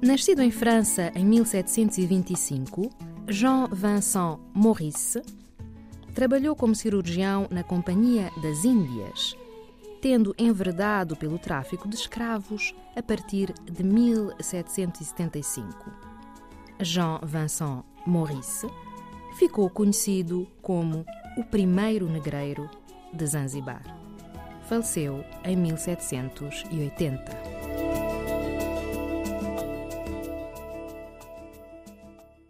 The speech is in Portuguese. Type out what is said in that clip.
Nascido em França em 1725, Jean Vincent Maurice trabalhou como cirurgião na Companhia das Índias, tendo enverdado pelo tráfico de escravos a partir de 1775. Jean Vincent Maurice ficou conhecido como o primeiro negreiro de Zanzibar. Faleceu em 1780.